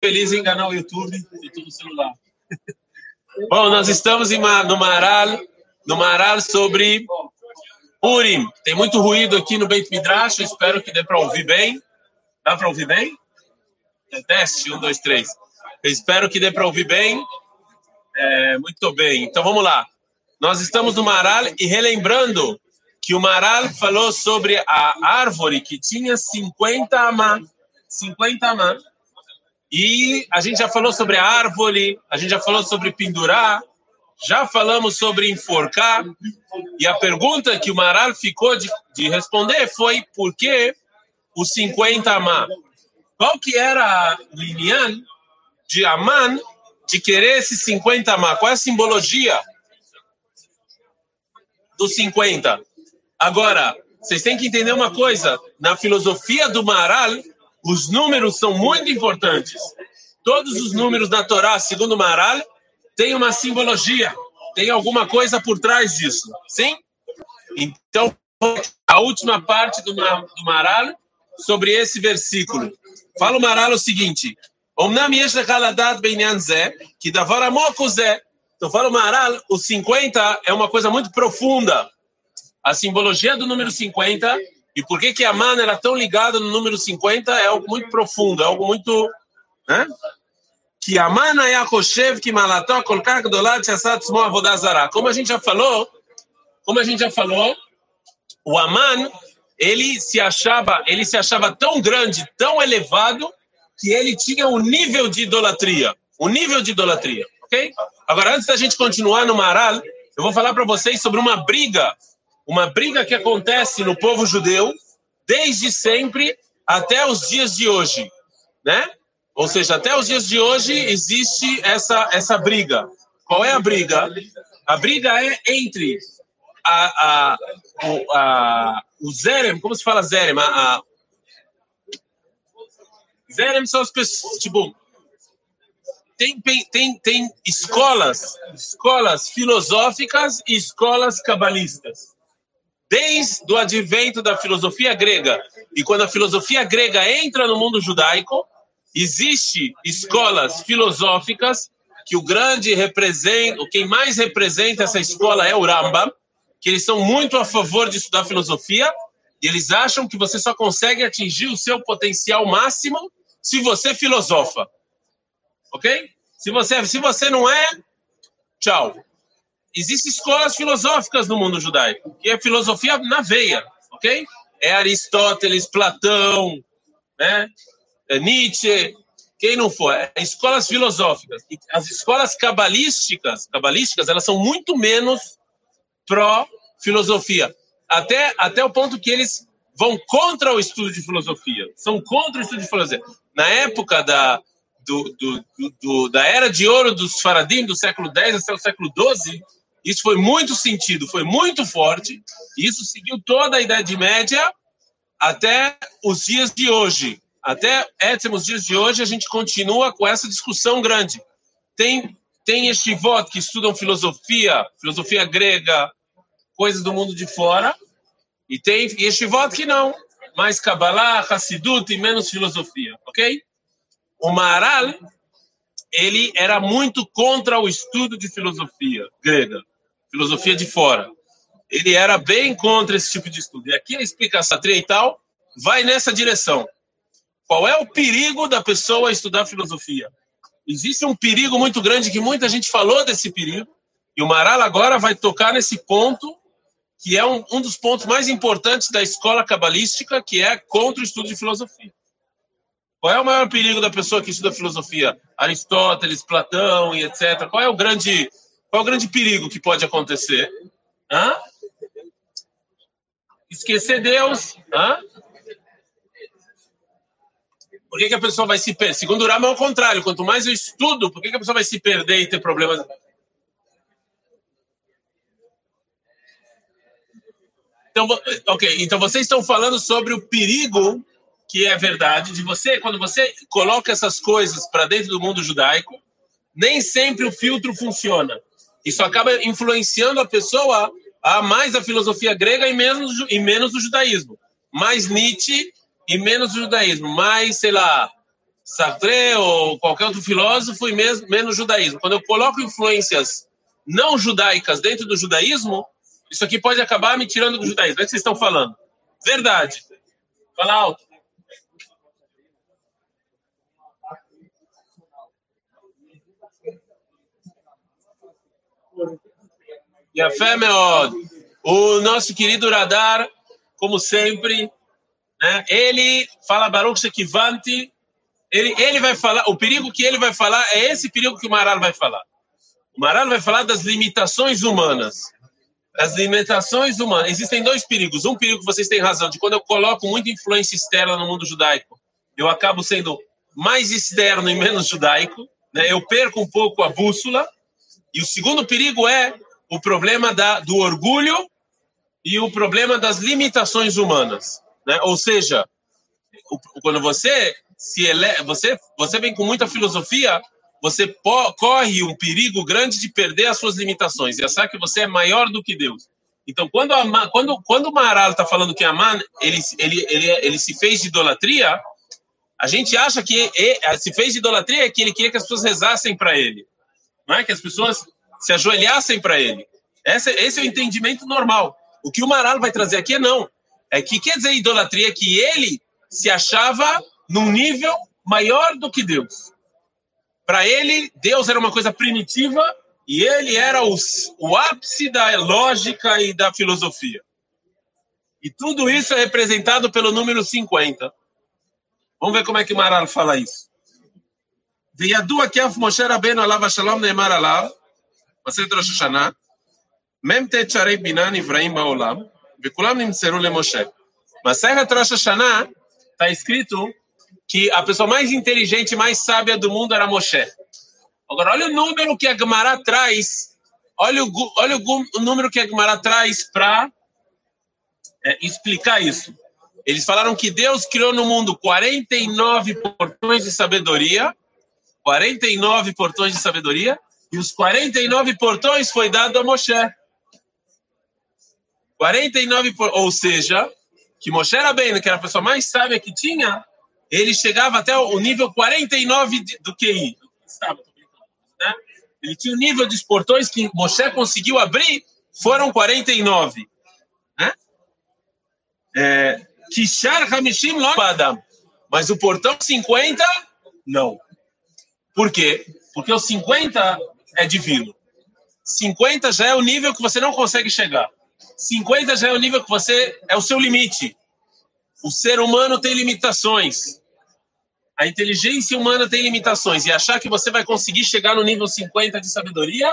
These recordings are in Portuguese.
feliz em enganar o YouTube e tudo no celular. Bom, nós estamos no Maral, no Maral sobre Purim. Tem muito ruído aqui no Beit Midrash, espero que dê para ouvir bem. Dá para ouvir bem? É teste, um, dois, três. Eu espero que dê para ouvir bem. É, muito bem, então vamos lá. Nós estamos no Maral e relembrando que o Maral falou sobre a árvore que tinha 50 amã. 50 amã. E a gente já falou sobre a árvore, a gente já falou sobre pendurar, já falamos sobre enforcar. E a pergunta que o Maral ficou de, de responder foi por que os 50 amã? Qual que era o linhã de Aman de querer esses 50 amã? Qual é a simbologia dos 50? Agora, vocês têm que entender uma coisa: na filosofia do Maral, os números são muito importantes. Todos os números da Torá, segundo Maral, têm uma simbologia, tem alguma coisa por trás disso. Sim? Então, a última parte do, do Maral sobre esse versículo. Fala o Maral o seguinte: que Então, fala o Maral, o 50 é uma coisa muito profunda a simbologia do número 50 e por que que a mana era tão ligada no número 50 é algo muito profundo, é algo muito, né? Que a mana é a koshev que malató kolkar gdolat shasat smo. Como a gente já falou, como a gente já falou, o Aman, ele se achava, ele se achava tão grande, tão elevado que ele tinha um nível de idolatria, um nível de idolatria, OK? Agora antes da gente continuar no Maral, eu vou falar para vocês sobre uma briga uma briga que acontece no povo judeu desde sempre até os dias de hoje, né? Ou seja, até os dias de hoje existe essa essa briga. Qual é a briga? A briga é entre a, a, o, a, o Zerem, como se fala Zerem? A, a, Zerem são as pessoas, tipo, tem, tem, tem escolas, escolas filosóficas e escolas cabalistas desde o advento da filosofia grega. E quando a filosofia grega entra no mundo judaico, existe escolas filosóficas que o grande representa, quem mais representa essa escola é o Rambam, que eles são muito a favor de estudar filosofia, e eles acham que você só consegue atingir o seu potencial máximo se você filosofa. OK? Se você, se você não é, tchau existem escolas filosóficas no mundo judaico, que é filosofia na veia, ok? É Aristóteles, Platão, né? É Nietzsche, quem não for, é escolas filosóficas. E as escolas cabalísticas, cabalísticas, elas são muito menos pró-filosofia. Até, até o ponto que eles vão contra o estudo de filosofia. São contra o estudo de filosofia. Na época da, do, do, do, da era de ouro dos faradim, do século X até o século XII, isso foi muito sentido, foi muito forte. Isso seguiu toda a Idade Média até os dias de hoje. Até os dias de hoje, a gente continua com essa discussão grande. Tem, tem este voto que estudam filosofia, filosofia grega, coisas do mundo de fora, e tem este voto que não, mais Kabbalah, Hassidut e menos filosofia, ok? O Maharal, ele era muito contra o estudo de filosofia grega filosofia de fora. Ele era bem contra esse tipo de estudo. E aqui a explicação tal vai nessa direção. Qual é o perigo da pessoa estudar filosofia? Existe um perigo muito grande que muita gente falou desse perigo, e o Maral agora vai tocar nesse ponto, que é um, um dos pontos mais importantes da escola cabalística, que é contra o estudo de filosofia. Qual é o maior perigo da pessoa que estuda filosofia? Aristóteles, Platão e etc. Qual é o grande qual é o grande perigo que pode acontecer? Hã? Esquecer Deus. Hã? Por que, que a pessoa vai se perder? Segundo o Rama, é o contrário. Quanto mais eu estudo, por que, que a pessoa vai se perder e ter problemas? Então, ok. Então, vocês estão falando sobre o perigo que é verdade de você, quando você coloca essas coisas para dentro do mundo judaico, nem sempre o filtro funciona. Isso acaba influenciando a pessoa a mais a filosofia grega e menos, e menos o judaísmo. Mais Nietzsche e menos o judaísmo. Mais, sei lá, Sartre ou qualquer outro filósofo e mesmo, menos judaísmo. Quando eu coloco influências não judaicas dentro do judaísmo, isso aqui pode acabar me tirando do judaísmo. É o que vocês estão falando. Verdade. Fala alto. E a fé, meu, o nosso querido Radar, como sempre, né, ele fala Baruch Shekivanti, ele, ele vai falar, o perigo que ele vai falar é esse perigo que o Maral vai falar. O Maral vai falar das limitações humanas. As limitações humanas. Existem dois perigos. Um perigo que vocês têm razão, de quando eu coloco muita influência externa no mundo judaico, eu acabo sendo mais externo e menos judaico. Né? Eu perco um pouco a bússola. E o segundo perigo é o problema da, do orgulho e o problema das limitações humanas. Né? Ou seja, quando você se ele... você você vem com muita filosofia, você corre um perigo grande de perder as suas limitações e achar que você é maior do que Deus. Então, quando a, quando quando o Maharal está falando que Aman ele, ele ele ele se fez de idolatria, a gente acha que ele, se fez de idolatria é que ele queria que as pessoas rezassem para ele, é que as pessoas se ajoelhassem para ele. Esse, esse é o entendimento normal. O que o Maral vai trazer aqui é não. É que quer dizer idolatria que ele se achava num nível maior do que Deus. Para ele, Deus era uma coisa primitiva e ele era o, o ápice da lógica e da filosofia. E tudo isso é representado pelo número 50. Vamos ver como é que Maral fala isso. וידוע כי אף משה רבנו עליו השלום נאמר עליו, מסכת ראש השנה, מ"ט שערי בינה נבראים בעולם, וכולם נמסרו למשה. מסכת ראש השנה está escrito que a pessoa mais inteligente, mais sábia do mundo era Moshe. Agora, olha o número que a Gemara traz, olha o, olha o, número que a Gemara traz para é, explicar isso. Eles falaram que Deus criou no mundo 49 portões de sabedoria, 49 portões de sabedoria, e os 49 portões foi dado a Moshe. 49, ou seja, que Moshe era bem, que era a pessoa mais sábia que tinha, ele chegava até o nível 49 do QI. Né? Ele tinha o nível dos portões que Moshe conseguiu abrir, foram 49. Né? É, Kishar Hamishim Adam. Mas o portão 50, não. Por quê? Porque o 50 é divino. 50 já é o nível que você não consegue chegar. 50 já é o nível que você é o seu limite. O ser humano tem limitações. A inteligência humana tem limitações. E achar que você vai conseguir chegar no nível 50 de sabedoria,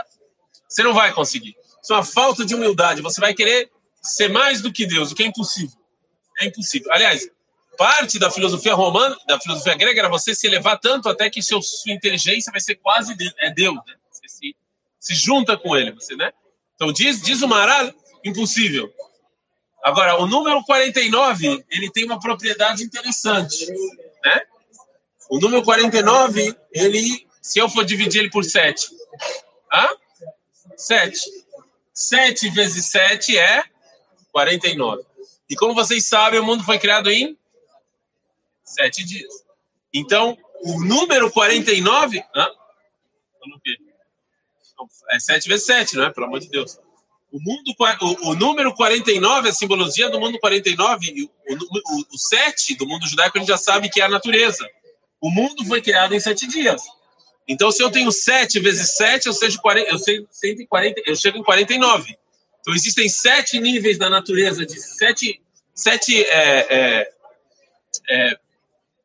você não vai conseguir. Isso é uma falta de humildade. Você vai querer ser mais do que Deus, o que é impossível. É impossível. Aliás, parte da filosofia romana, da filosofia grega, era você se elevar tanto até que seu, sua inteligência vai ser quase de, é Deus. Né? Você se, se junta com ele, você, né? Então diz, diz o Maral, impossível. Agora, o número 49, ele tem uma propriedade interessante, né? O número 49, ele, se eu for dividir ele por 7, ah? 7. 7 vezes 7 é 49. E como vocês sabem, o mundo foi criado em 7 dias. Então, o número 49, ah? É 7 vezes 7, não é? Pelo amor de Deus. O, mundo, o, o número 49, a simbologia do mundo 49, o, o, o 7 do mundo judaico, a gente já sabe que é a natureza. O mundo foi criado em sete dias. Então, se eu tenho 7 vezes 7, eu, seja 40, eu, sei 140, eu chego em 49. Então, existem sete níveis da natureza, de sete, sete é, é, é,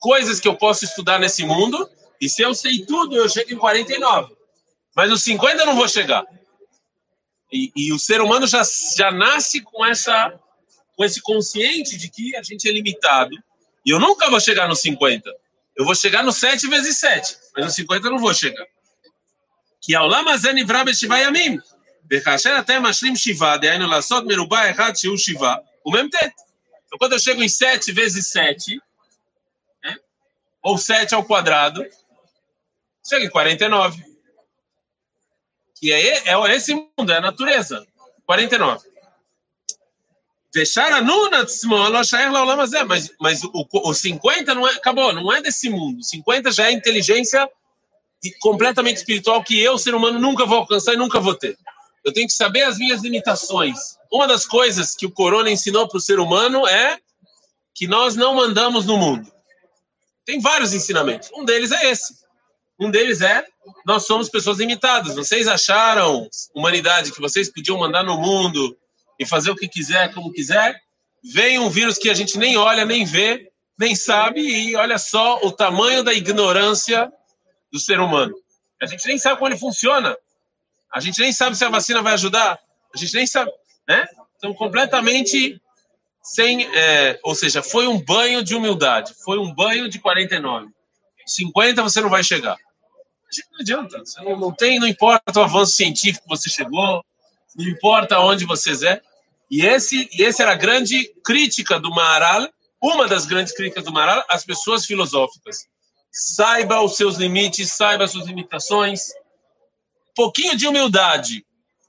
coisas que eu posso estudar nesse mundo. E se eu sei tudo, eu chego em 49. Mas os 50 eu não vou chegar. E, e, o ser humano já, já nasce com essa com esse consciente de que a gente é limitado. E eu nunca vou chegar nos 50. Eu vou chegar no 7 vezes 7, mas no 50 eu não vou chegar. Que העולם הזה נברא בשבעה ימים, וכאשר אתם משלים שבעה, דהיינו לעשות מרובע אחד שהוא שבעה, הוא מ"ט. Então, quando eu chego em 7 vezes 7, né, ou 7 ao quadrado, chego em 49 que é, é esse mundo, é a natureza. 49. Deixar a nuna mas, mas o, o 50 não é, acabou, não é desse mundo. 50 já é inteligência completamente espiritual que eu, ser humano, nunca vou alcançar e nunca vou ter. Eu tenho que saber as minhas limitações. Uma das coisas que o Corona ensinou para o ser humano é que nós não mandamos no mundo. Tem vários ensinamentos. Um deles é esse. Um deles é nós somos pessoas limitadas. Vocês acharam, humanidade, que vocês podiam mandar no mundo e fazer o que quiser, como quiser? Vem um vírus que a gente nem olha, nem vê, nem sabe, e olha só o tamanho da ignorância do ser humano. A gente nem sabe como ele funciona. A gente nem sabe se a vacina vai ajudar. A gente nem sabe, né? Então, completamente sem, é, ou seja, foi um banho de humildade, foi um banho de 49. 50 você não vai chegar. Não adianta, você não, não tem, não importa o avanço científico que você chegou, não importa onde você é. E esse, e esse era a grande crítica do Maharal, uma das grandes críticas do Maharal, as pessoas filosóficas. Saiba os seus limites, saiba as suas limitações. Pouquinho de humildade.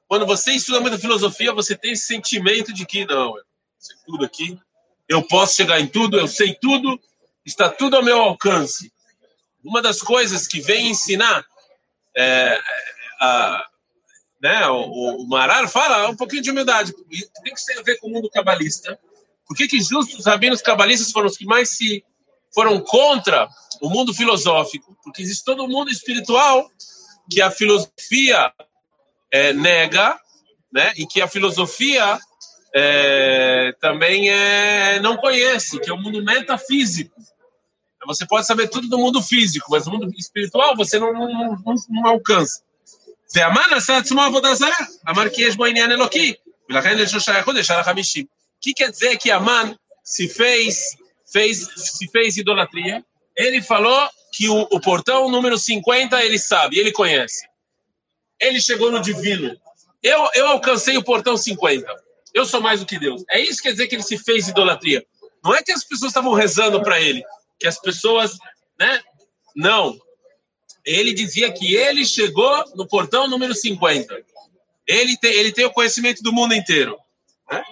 Quando você estuda muita filosofia, você tem esse sentimento de que não, sei tudo aqui, eu posso chegar em tudo, eu sei tudo, está tudo ao meu alcance. Uma das coisas que vem ensinar, é, a, né, o, o Marar fala um pouquinho de humildade, tem que ter a ver com o mundo cabalista. Por que, que justos os rabinos cabalistas foram os que mais se foram contra o mundo filosófico? Porque existe todo o mundo espiritual que a filosofia é, nega, né, e que a filosofia é, também é não conhece, que é o mundo metafísico. Você pode saber tudo do mundo físico, mas o mundo espiritual você não, não, não, não alcança. É né, que quer dizer que Aman se fez, fez, se fez idolatria? Ele falou que o, o portão número 50 ele sabe, ele conhece. Ele chegou no divino. Eu, eu alcancei o portão 50. Eu sou mais do que Deus. É isso que quer dizer que ele se fez idolatria. Não é que as pessoas estavam rezando para ele, que as pessoas, né? Não. Ele dizia que ele chegou no portão número 50. Ele tem, ele tem o conhecimento do mundo inteiro. Né?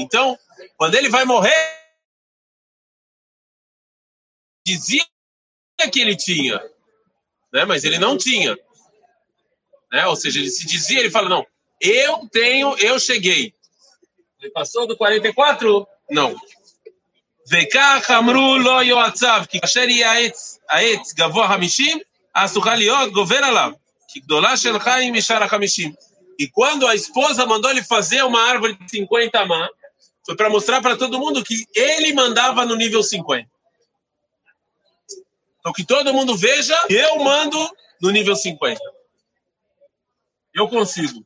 Então, quando ele vai morrer, dizia que ele tinha né? mas ele não tinha. Né? Ou seja, ele se dizia, ele fala, não, eu tenho, eu cheguei. Ele passou do 44? Não. וכך אמרו לו יועציו, כי כאשר יהיה העץ, העץ גבוה חמישים, אז תוכל להיות גובר עליו, כי גדולה שלך היא משאר החמישים. E quando a esposa mandou ele fazer uma árvore de 50 má, foi para mostrar para todo mundo que ele mandava no nível 50. Então que todo mundo veja, eu mando no nível 50. Eu consigo.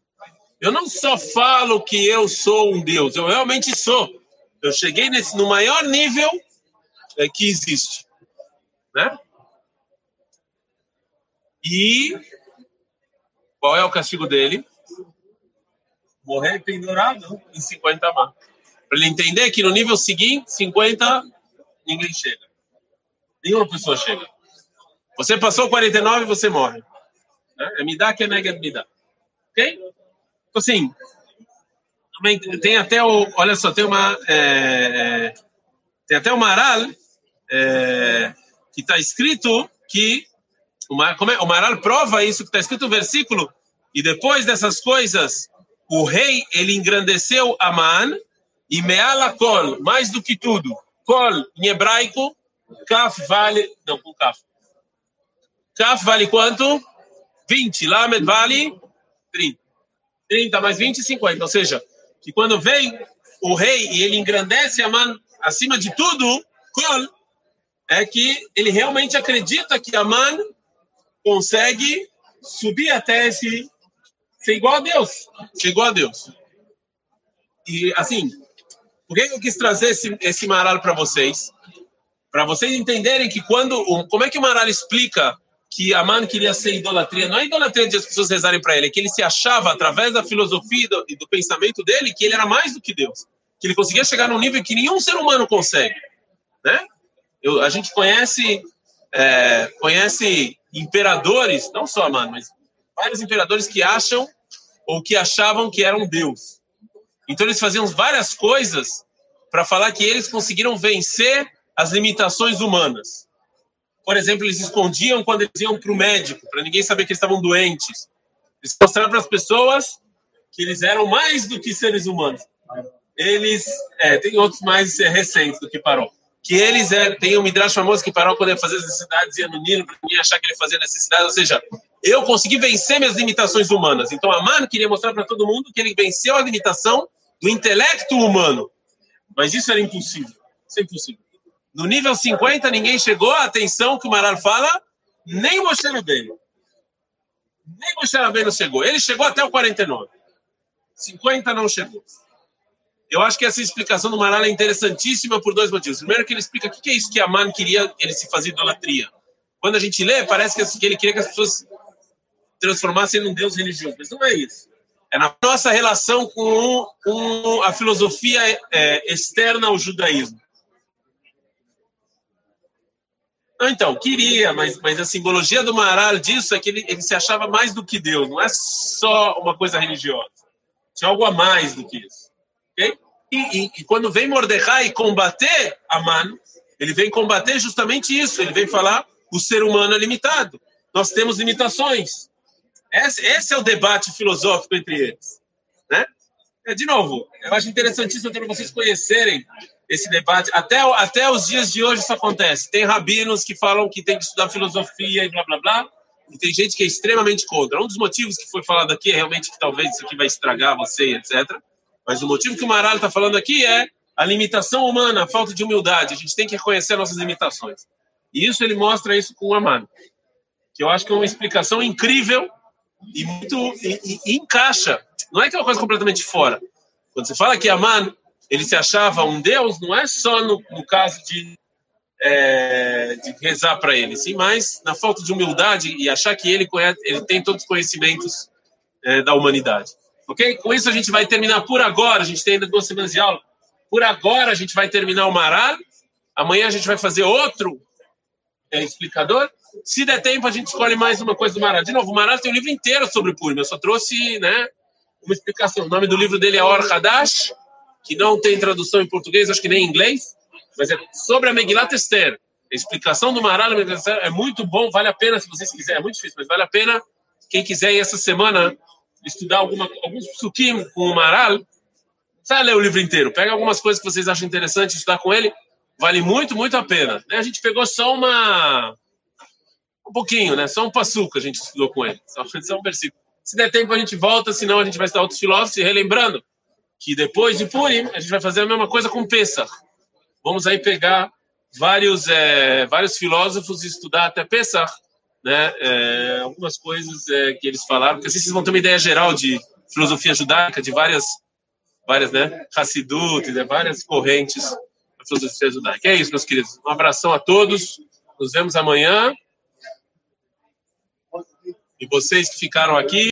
Eu não só falo que eu sou um Deus, eu realmente sou. Eu cheguei nesse, no maior nível é, que existe. Né? E qual é o castigo dele? Morrer pendurado em 50 mar. Para ele entender que no nível seguinte, 50, ninguém chega. Nenhuma pessoa chega. Você passou 49, você morre. Né? É me dá que é nega me dá. Ok? Então, assim, também tem até o. Olha só, tem uma. É, tem até o Maral, é, que está escrito que. O, como é, o Maral prova isso que está escrito no versículo. E depois dessas coisas, o rei ele engrandeceu Aman e Meala Kol, mais do que tudo. Kol, em hebraico, Kaf vale. Não, com Kaf. Kaf vale quanto? 20. Lamed vale 30. 30 mais 20, 50. Ou seja, que quando vem o rei e ele engrandece a mão acima de tudo, Kol, é que ele realmente acredita que a mão consegue subir até esse ser igual a Deus, ser igual a Deus. E assim, por que eu quis trazer esse, esse Maral para vocês? Para vocês entenderem que quando, como é que o Maral explica que Aman queria ser idolatria. Não é idolatria de as pessoas rezarem para ele, é que ele se achava, através da filosofia e do, do, pensamento dele, que ele era mais do que Deus. Que ele conseguia chegar num nível que nenhum ser humano consegue. Né? a gente conhece, é, conhece imperadores, não só Aman, mas vários imperadores que acham ou que achavam que eram Deus. Então eles faziam várias coisas para falar que eles conseguiram vencer as limitações humanas. Por exemplo, eles escondiam quando eles iam para o médico, para ninguém saber que eles estavam doentes. Eles mostraram para as pessoas que eles eram mais do que seres humanos. Eles, é, tem outros mais é, recentes do que Paró. Que eles é, tem um Midrash famoso que Paró, quando ia fazer as necessidades, ia no Nilo, para ninguém achar que ele fazia necessidade. Ou seja, eu consegui vencer minhas limitações humanas. Então, Amano queria mostrar para todo mundo que ele venceu a limitação do intelecto humano. Mas isso era impossível. Isso é impossível. No nível 50, ninguém chegou. Atenção que o Marar fala, nem Moshe Rabbeinu. Nem Moshe Rabbeinu chegou. Ele chegou até o 49. 50 não chegou. Eu acho que essa explicação do Maral é interessantíssima por dois motivos. Primeiro que ele explica o que é isso que Aman queria ele se fazer idolatria. Quando a gente lê, parece que ele queria que as pessoas transformassem num Deus religioso. Mas não é isso. É na nossa relação com, com a filosofia é, externa ao judaísmo. Então, queria, mas, mas a simbologia do Maral disso é que ele, ele se achava mais do que Deus, não é só uma coisa religiosa. Tinha algo a mais do que isso. Okay? E, e, e, quando vem Mordecai combater Aman, ele vem combater justamente isso. Ele vem falar o ser humano é limitado. Nós temos limitações. Esse, esse é o debate filosófico entre eles. Né? É, de novo, eu acho interessantíssimo para vocês conhecerem esse debate. Até, até os dias de hoje isso acontece. Tem rabinos que falam que tem que estudar filosofia e blá blá blá, e tem gente que é extremamente contra. Um dos motivos que foi falado aqui é realmente que talvez isso aqui vai estragar você, etc. Mas o motivo que o Maral está falando aqui é a limitação humana, a falta de humildade. A gente tem que reconhecer nossas limitações. E isso ele mostra isso com o Amano, que eu acho que é uma explicação incrível e muito e, e, encaixa. Não é que é uma coisa completamente fora. Quando você fala que Aman ele se achava um Deus, não é só no, no caso de, é, de rezar para ele, sim, mas na falta de humildade e achar que ele, conhece, ele tem todos os conhecimentos é, da humanidade. Ok? Com isso a gente vai terminar por agora. A gente tem ainda duas semanas de aula. Por agora a gente vai terminar o Maral. Amanhã a gente vai fazer outro é, explicador. Se der tempo, a gente escolhe mais uma coisa do Maral. De novo, o Maral tem um livro inteiro sobre Purim. Eu só trouxe né, uma explicação. O nome do livro dele é Or Hadash que não tem tradução em português, acho que nem em inglês, mas é sobre a Megilat Esther. A explicação do Maral é muito bom, vale a pena se vocês quiserem. É muito difícil, mas vale a pena. Quem quiser ir essa semana estudar alguma, alguns psukim com o Maral, precisa ler o livro inteiro. Pega algumas coisas que vocês acham interessante estudar com ele. Vale muito, muito a pena. A gente pegou só uma. Um pouquinho, né? Só um passuca a gente estudou com ele. Só, só um versículo. Se der tempo, a gente volta, senão a gente vai estudar outros filósofos. E relembrando, que depois de Purim a gente vai fazer a mesma coisa com Pesach. Vamos aí pegar vários é, vários filósofos e estudar até Pesach, né? É, algumas coisas é, que eles falaram, porque assim vocês vão ter uma ideia geral de filosofia judaica, de várias várias, né? Hassidut, né? várias correntes da filosofia judaica. É isso, meus queridos. Um abração a todos. Nos vemos amanhã. E vocês que ficaram aqui